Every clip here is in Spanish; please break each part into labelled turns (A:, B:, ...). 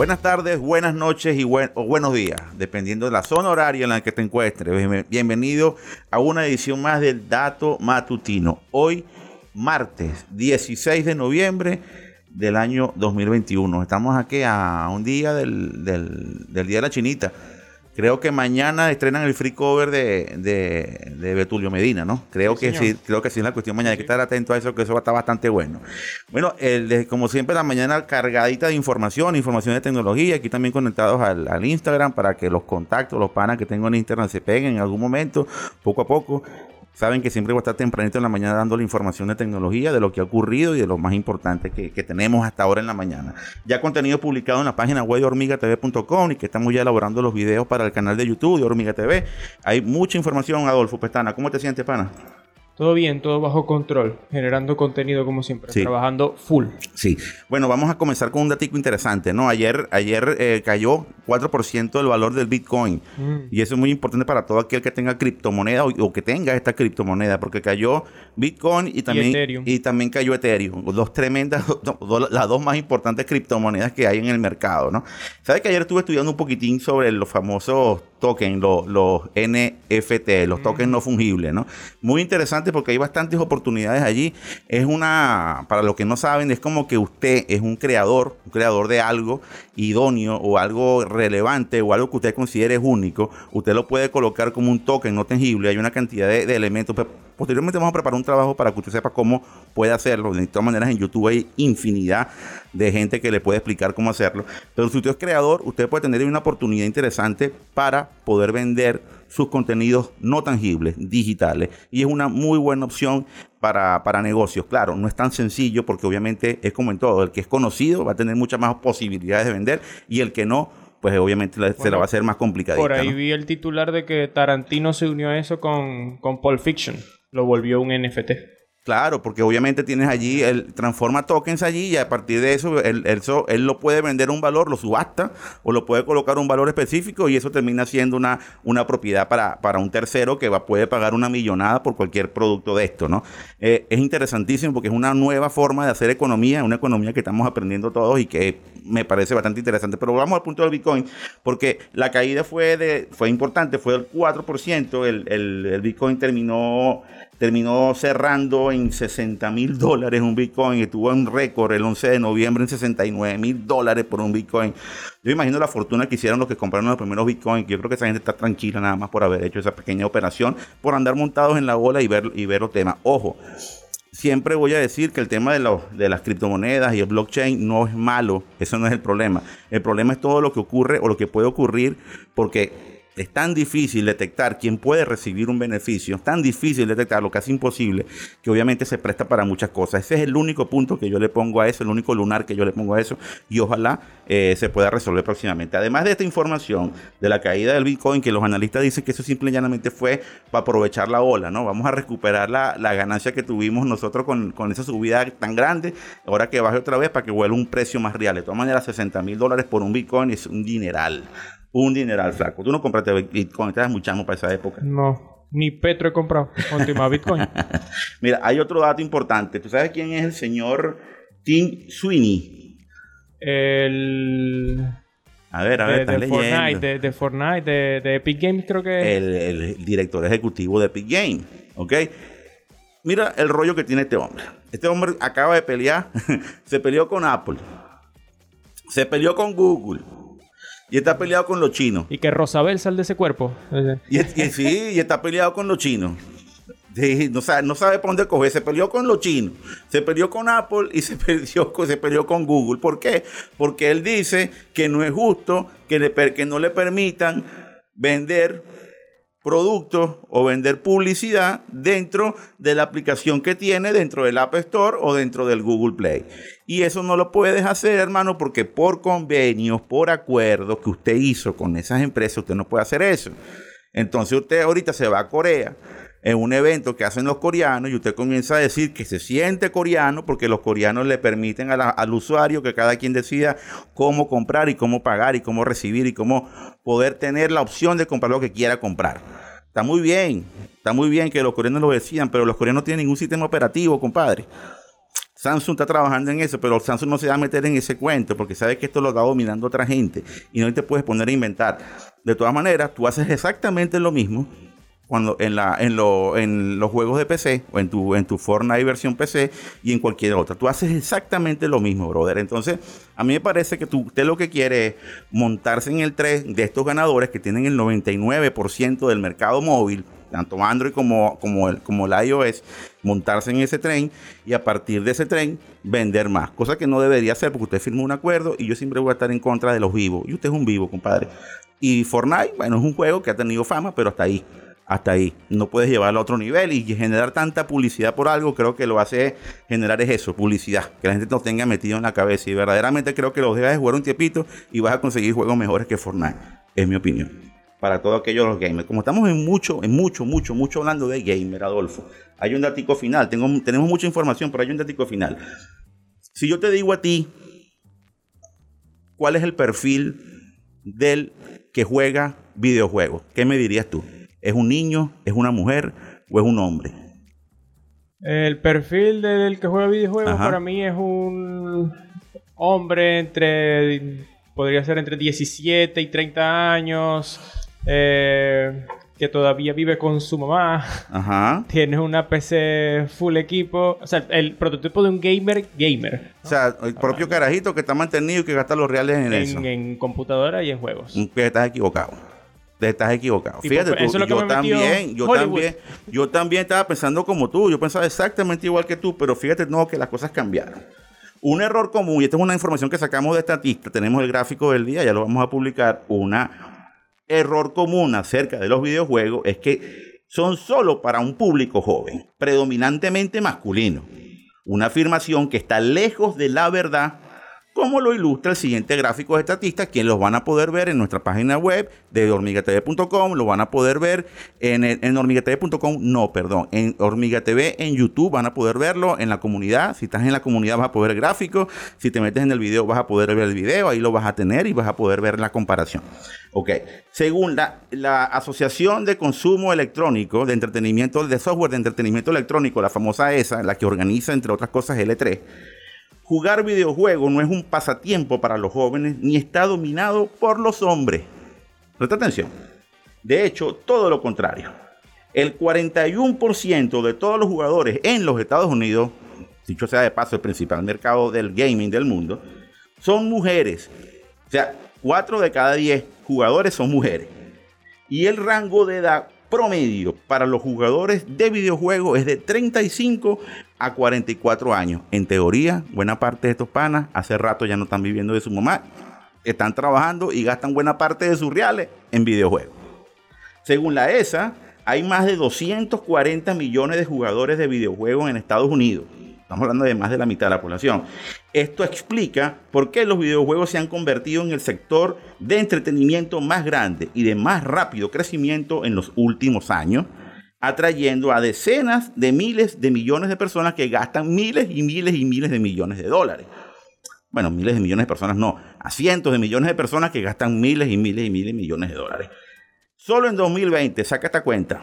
A: Buenas tardes, buenas noches y o buenos días, dependiendo de la zona horaria en la que te encuentres. Bienvenido a una edición más del Dato Matutino. Hoy, martes 16 de noviembre del año 2021. Estamos aquí a un día del, del Día de la Chinita. Creo que mañana estrenan el free cover de, de, Betulio Medina, ¿no? Creo que sí, creo que sí es la cuestión mañana. Hay que estar atento a eso, que eso va a estar bastante bueno. Bueno, el, como siempre, la mañana cargadita de información, información de tecnología, aquí también conectados al, al Instagram para que los contactos, los panas que tengo en Instagram se peguen en algún momento, poco a poco. Saben que siempre voy a estar tempranito en la mañana dando la información de tecnología, de lo que ha ocurrido y de lo más importante que, tenemos hasta ahora en la mañana. Ya contenido publicado en la página web de hormigatv.com y que estamos ya elaborando los videos para el canal de YouTube de Hormiga TV. Hay mucha información, Adolfo Pestana. ¿Cómo te sientes, pana?
B: Todo bien, todo bajo control, generando contenido como siempre, trabajando full.
A: Sí. Bueno, vamos a comenzar con un dato interesante, ¿no? Ayer, ayer eh, cayó 4% del valor del Bitcoin. Mm. Y eso es muy importante para todo aquel que tenga criptomoneda o, que tenga esta criptomoneda, porque cayó Bitcoin y también, y, también cayó Ethereum. Dos tremendas, las dos más importantes criptomonedas que hay en el mercado, ¿no? ¿Sabes que ayer estuve estudiando un poquitín sobre los famosos tokens, los, los NFT, los tokens mm. no fungibles, ¿no? Muy interesante porque hay bastantes oportunidades allí. Es una, para los que no saben, es como que usted es un creador, un creador de algo idóneo o algo relevante o algo que usted considere único. Usted lo puede colocar como un token no tangible. Hay una cantidad de, de elementos. Posteriormente vamos a preparar un trabajo para que usted sepa cómo puede hacerlo. De todas maneras, en YouTube hay infinidad de gente que le puede explicar cómo hacerlo. Pero si usted es creador, usted puede tener una oportunidad interesante para poder vender sus contenidos no tangibles, digitales. Y es una muy buena opción para, para, negocios. Claro, no es tan sencillo porque obviamente es como en todo. El que es conocido va a tener muchas más posibilidades de vender y el que no, pues obviamente se la va a hacer más complicada.
B: Por ahí vi el titular de que Tarantino se unió a eso con, con Pulp Fiction. Lo volvió un NFT.
A: Claro, porque obviamente tienes allí, él transforma tokens allí y a partir de eso él, él, lo puede vender un valor, lo subasta o lo puede colocar un valor específico y eso termina siendo una, una propiedad para, para un tercero que va, puede pagar una millonada por cualquier producto de esto, ¿no? Eh, es interesantísimo porque es una nueva forma de hacer economía, una economía que estamos aprendiendo todos y que me parece bastante interesante. Pero vamos al punto del Bitcoin porque la caída fue, de, fue importante, fue del 4%, el, el, el Bitcoin terminó terminó cerrando en 60 mil dólares un Bitcoin, estuvo en récord el 11 de noviembre en 69 mil dólares por un Bitcoin. Yo imagino la fortuna que hicieron los que compraron los primeros Bitcoin, yo creo que esa gente está tranquila nada más por haber hecho esa pequeña operación, por andar montados en la bola y ver, y ver los temas. Ojo, siempre voy a decir que el tema de, las criptomonedas y el blockchain no es malo, eso no es el problema. El problema es todo lo que ocurre o lo que puede ocurrir porque es tan difícil detectar quién puede recibir un beneficio, tan difícil detectarlo, casi imposible, que obviamente se presta para muchas cosas. Ese es el único punto que yo le pongo a eso, el único lunar que yo le pongo a eso, y ojalá eh, se pueda resolver próximamente. Además de esta información de la caída del Bitcoin, que los analistas dicen que eso simple y llanamente fue para aprovechar la ola, ¿no? Vamos a recuperar la, ganancia que tuvimos nosotros con, con, esa subida tan grande, ahora que baje otra vez para que vuelva un precio más real. De todas maneras, 60 mil dólares por un Bitcoin es un dineral un dineral flaco. Tú no compraste Bitcoin, estabas muchamo para esa época.
B: No, ni Petro he comprado. Última Bitcoin.
A: Mira, hay otro dato importante. ¿Tú sabes quién es el señor Tim Sweeney?
B: El.
A: A ver, a ver,
B: de, de Fortnite, de, Fortnite, de, Epic Games, creo que
A: el, el, director ejecutivo de Epic Games. ¿Ok? Mira el rollo que tiene este hombre. Este hombre acaba de pelear. se peleó con Apple. Se peleó con Google y está peleado con los chinos.
B: Y que Rosabel sal de ese cuerpo.
A: Y, sí, y está peleado con los chinos. no, sabe, no sabe por dónde coger. Se peleó con los chinos, se peleó con Apple y se peleó, se peleó con Google. ¿Por qué? Porque él dice que no es justo que, le, que no le permitan vender productos o vender publicidad dentro de la aplicación que tiene dentro del App Store o dentro del Google Play. Y eso no lo puedes hacer, hermano, porque por convenios, por acuerdos que usted hizo con esas empresas, usted no puede hacer eso. Entonces usted ahorita se va a Corea en un evento que hacen los coreanos y usted comienza a decir que se siente coreano porque los coreanos le permiten al usuario que cada quien decida cómo comprar y cómo pagar y cómo recibir y cómo poder tener la opción de comprar lo que quiera comprar. Está muy bien, está muy bien que los coreanos lo decidan, pero los coreanos no tienen ningún sistema operativo, compadre. Samsung está trabajando en eso, pero Samsung no se va a meter en ese cuento porque sabe que esto lo está dominando otra gente y no te puedes poner a inventar. De todas maneras, tú haces exactamente lo mismo cuando en, los juegos de PC o en tu, en tu Fortnite versión PC y en cualquier otra. Tú haces exactamente lo mismo, brother. Entonces, a mí me parece que tú, usted lo que quiere es montarse en el 3 de estos ganadores que tienen el 99% del mercado móvil, tanto Android como, como, el, como el iOS, montarse en ese tren y a partir de ese tren vender más. Cosa que no debería hacer porque usted firmó un acuerdo y yo siempre voy a estar en contra de los vivos. Y usted es un vivo, compadre. Y Fortnite, bueno, es un juego que ha tenido fama, pero hasta ahí hasta ahí. No puedes llevarlo a otro nivel y generar tanta publicidad por algo, creo que lo hace generar es eso, publicidad, que la gente nos tenga metido en la cabeza y verdaderamente creo que los dejas de jugar un tiempito y vas a conseguir juegos mejores que Fortnite, es mi opinión. Para todos aquellos los gamers. Como estamos en mucho, en mucho, mucho, mucho hablando de gamer, Adolfo, hay un datico final. Tenemos mucha información, pero hay un datico final. Si yo te digo a ti, ¿cuál es el perfil del que juega videojuegos? ¿Qué me dirías tú? ¿Es un niño? ¿Es una mujer? ¿O es un hombre?
B: El perfil del que juega videojuegos para mí es un hombre entre. Podría ser entre 17 y 30 años. Eh, que todavía vive con su mamá. Ajá. Tiene una PC full equipo. O sea, el prototipo de un gamer gamer.
A: O sea, el propio carajito que está mantenido y que gasta los reales en, eso.
B: En computadora y en juegos.
A: Que estás equivocado estás equivocado. Fíjate tú, yo también, yo también, yo también estaba pensando como tú, yo pensaba exactamente igual que tú, pero fíjate no que las cosas cambiaron. Un error común, y esta es una información que sacamos de Estatista, tenemos el gráfico del día, ya lo vamos a publicar, una error común acerca de los videojuegos es que son solo para un público joven, predominantemente masculino. Una afirmación que está lejos de la verdad como lo ilustra el siguiente gráfico de estatistas, quien los van a poder ver en nuestra página web de hormigatv.com, lo van a poder ver en, en hormigatv.com, no, perdón, en hormigatv en YouTube van a poder verlo, en la comunidad, si estás en la comunidad vas a poder ver el gráfico, si te metes en el video vas a poder ver el video, ahí lo vas a tener y vas a poder ver la comparación. Ok, según la, la Asociación de Consumo Electrónico de Entretenimiento, de Software de Entretenimiento Electrónico, la famosa ESA, la que organiza entre otras cosas L3, Jugar videojuegos no es un pasatiempo para los jóvenes ni está dominado por los hombres. Presta atención. De hecho, todo lo contrario. El 41% de todos los jugadores en los Estados Unidos, dicho sea de paso, el principal mercado del gaming del mundo, son mujeres. O sea, 4 de cada 10 jugadores son mujeres. Y el rango de edad promedio para los jugadores de videojuegos es de 35 a 44 años. En teoría, buena parte de estos panas hace rato ya no están viviendo de su mamá. Están trabajando y gastan buena parte de sus reales en videojuegos. Según la ESA, hay más de 240 millones de jugadores de videojuegos en Estados Unidos. Estamos hablando de más de la mitad de la población. Esto explica por qué los videojuegos se han convertido en el sector de entretenimiento más grande y de más rápido crecimiento en los últimos años, atrayendo a decenas de miles de millones de personas que gastan miles y miles y miles de millones de dólares. Bueno, miles de millones de personas no, a cientos de millones de personas que gastan miles y miles y miles de millones de dólares. Solo en 2020, saca esta cuenta,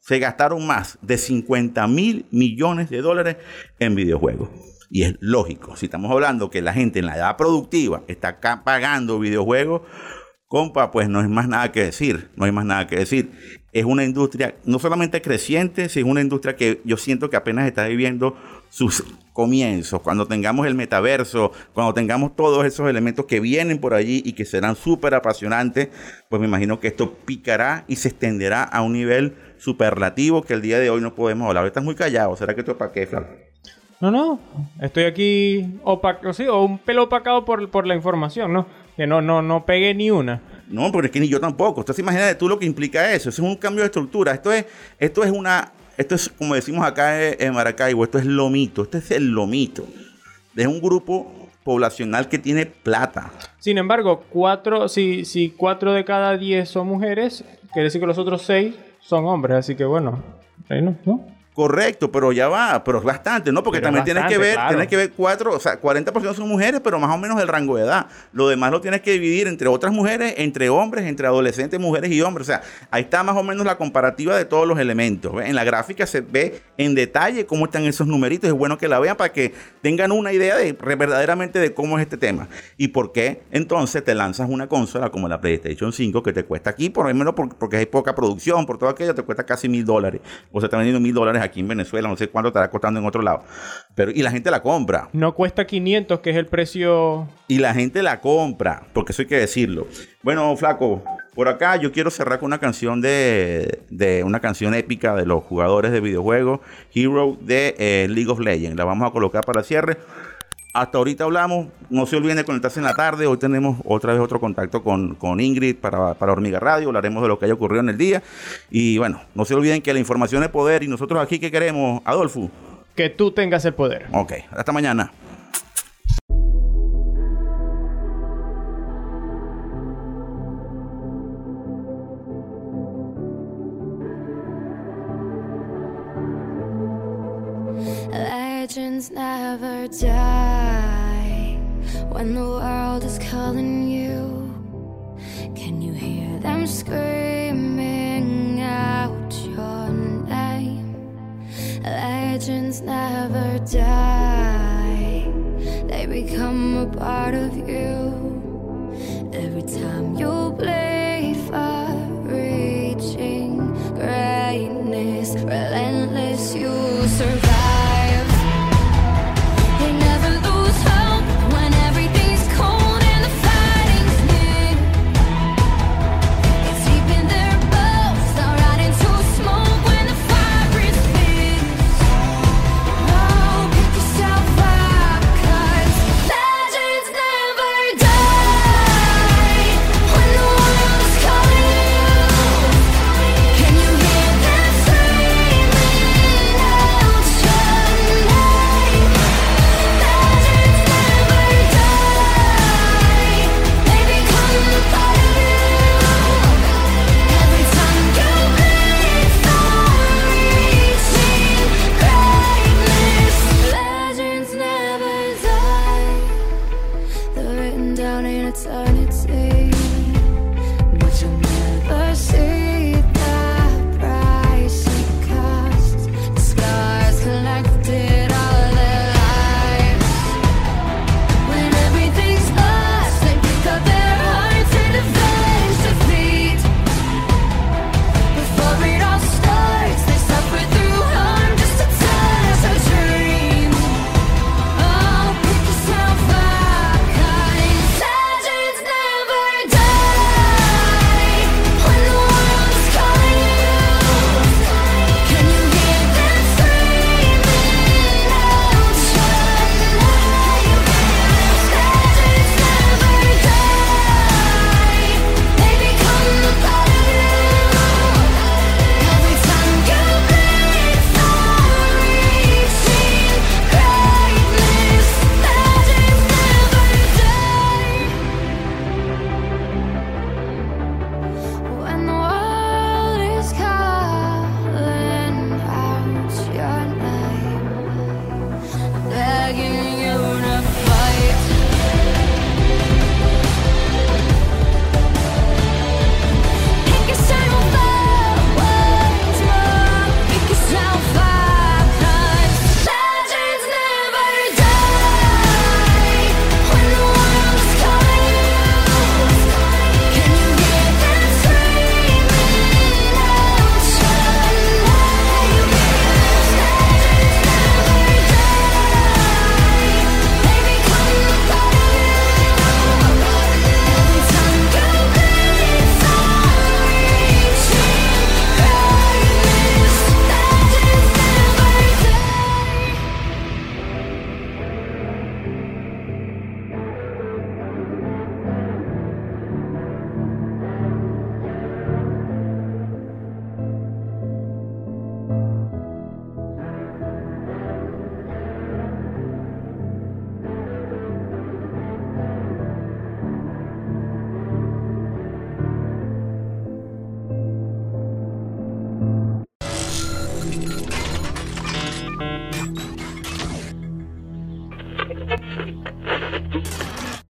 A: se gastaron más de 50 mil millones de dólares en videojuegos. Y es lógico, si estamos hablando que la gente en la edad productiva está pagando videojuegos, compa, pues no hay más nada que decir, no hay más nada que decir. Es una industria no solamente creciente, sino una industria que yo siento que apenas está viviendo sus comienzos. Cuando tengamos el metaverso, cuando tengamos todos esos elementos que vienen por allí y que serán súper apasionantes, pues me imagino que esto picará y se extenderá a un nivel superlativo que el día de hoy no podemos hablar. Estás muy callado. ¿Será que tú para qué?
B: No, no. Estoy aquí opaco, sí, o un pelo opacado por, por la información, ¿no? Que no, no, no pegué ni una.
A: No, pero es que ni yo tampoco. Entonces imagínate tú lo que implica eso. Eso es un cambio de estructura. Esto es, esto es una, esto es como decimos acá en Maracaibo, esto es lomito. Esto es el lomito. Es un grupo poblacional que tiene plata.
B: Sin embargo, cuatro, si, si cuatro de cada diez son mujeres, quiere decir que los otros seis son hombres, así que bueno, ahí ¿no?
A: Correcto, pero ya va, pero es bastante, ¿no? Porque también tienes que ver, tienes que ver cuatro, o sea, 40% son mujeres, pero más o menos del rango de edad. Lo demás lo tienes que dividir entre otras mujeres, entre hombres, entre adolescentes, mujeres y hombres. O sea, ahí está más o menos la comparativa de todos los elementos. En la gráfica se ve en detalle cómo están esos numeritos. Es bueno que la vean para que tengan una idea de verdaderamente de cómo es este tema. Y por qué entonces te lanzas una consola como la PlayStation 5 que te cuesta aquí, por lo menos porque hay poca producción, por todo aquello, te cuesta casi mil dólares. O sea, está vendiendo mil dólares aquí en Venezuela, no sé cuánto estará costando en otro lado. Pero, y la gente la compra.
B: No cuesta 500, que es el precio.
A: Y la gente la compra, porque eso hay que decirlo. Bueno, flaco, por acá yo quiero cerrar con una canción de, de una canción épica de los jugadores de videojuegos, Hero de eh, League of Legends. La vamos a colocar para cierre. Hasta ahorita hablamos, no se olviden de conectarse en la tarde, hoy tenemos otra vez otro contacto con, Ingrid para, para Hormiga Radio, hablaremos de lo que haya ocurrido en el día y bueno, no se olviden que la información es poder y nosotros aquí que queremos, Adolfo.
B: Que tú tengas el poder.
A: Ok, hasta mañana. Them screaming out your name? Legends never die, they become a part of you.